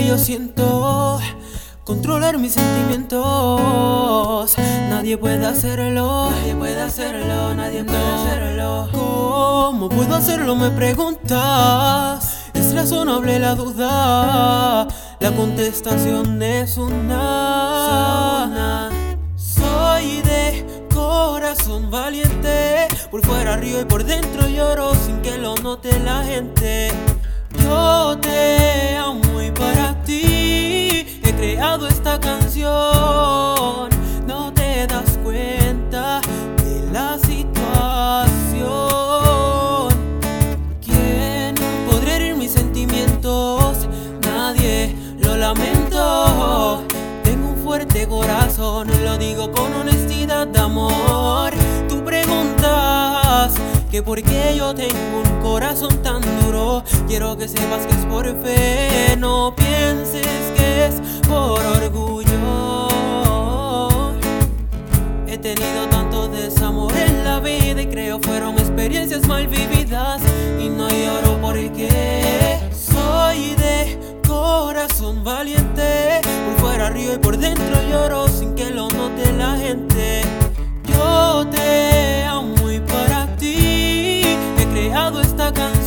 yo siento. Controlar mis sentimientos. Nadie puede hacerlo. Nadie puede hacerlo, nadie puede hacerlo. ¿Cómo puedo hacerlo? Me preguntas. Es razonable la duda. La contestación es una. Soy de corazón valiente. Por fuera río y por dentro lloro sin que lo note la gente. Yo te creado esta canción. No te das cuenta de la situación. ¿Quién podría herir mis sentimientos? Nadie, lo lamento. Tengo un fuerte corazón, lo digo con honestidad de amor. Tú preguntas que por qué yo tengo un corazón tan duro. Quiero que sepas que es por fe, no pienses que por orgullo. He tenido tanto desamor en la vida y creo fueron experiencias mal vividas y no lloro porque soy de corazón valiente. Por fuera río y por dentro lloro sin que lo note la gente. Yo te amo y para ti he creado esta canción.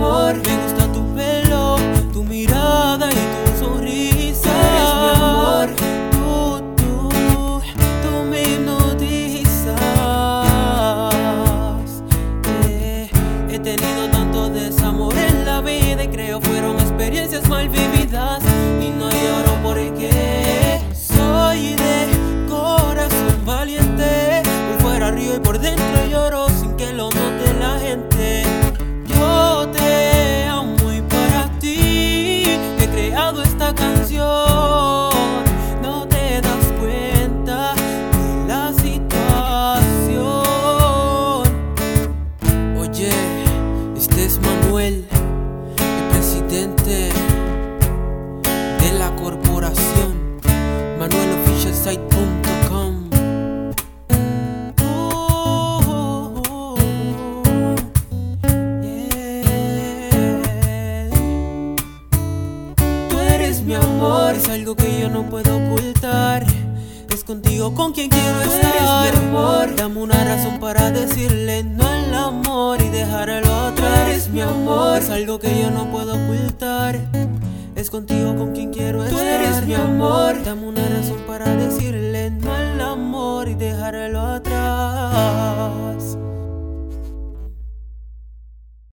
Amor. Me gusta tu pelo, tu mirada y tu sonrisa. eres mi amor. Tú, tú, tú me hipnotizas. Eh, he tenido tanto desamor en la vida y creo fueron experiencias mal vividas. Y no lloro porque soy de corazón valiente. Por fuera río y por dentro es Manuel, el presidente de la corporación. ManuelOfficialSite.com. Oh, yeah. Tú eres mi amor, es algo que yo no puedo ocultar. Es contigo con quien quiero Tú eres estar. mi amor. Dame una razón para decirle no dejarlo atrás. eres mi amor. Es algo que yo no puedo ocultar. Es contigo con quien quiero Tú estar. eres mi amor. Dame una razón para decirle no al amor y dejarlo atrás.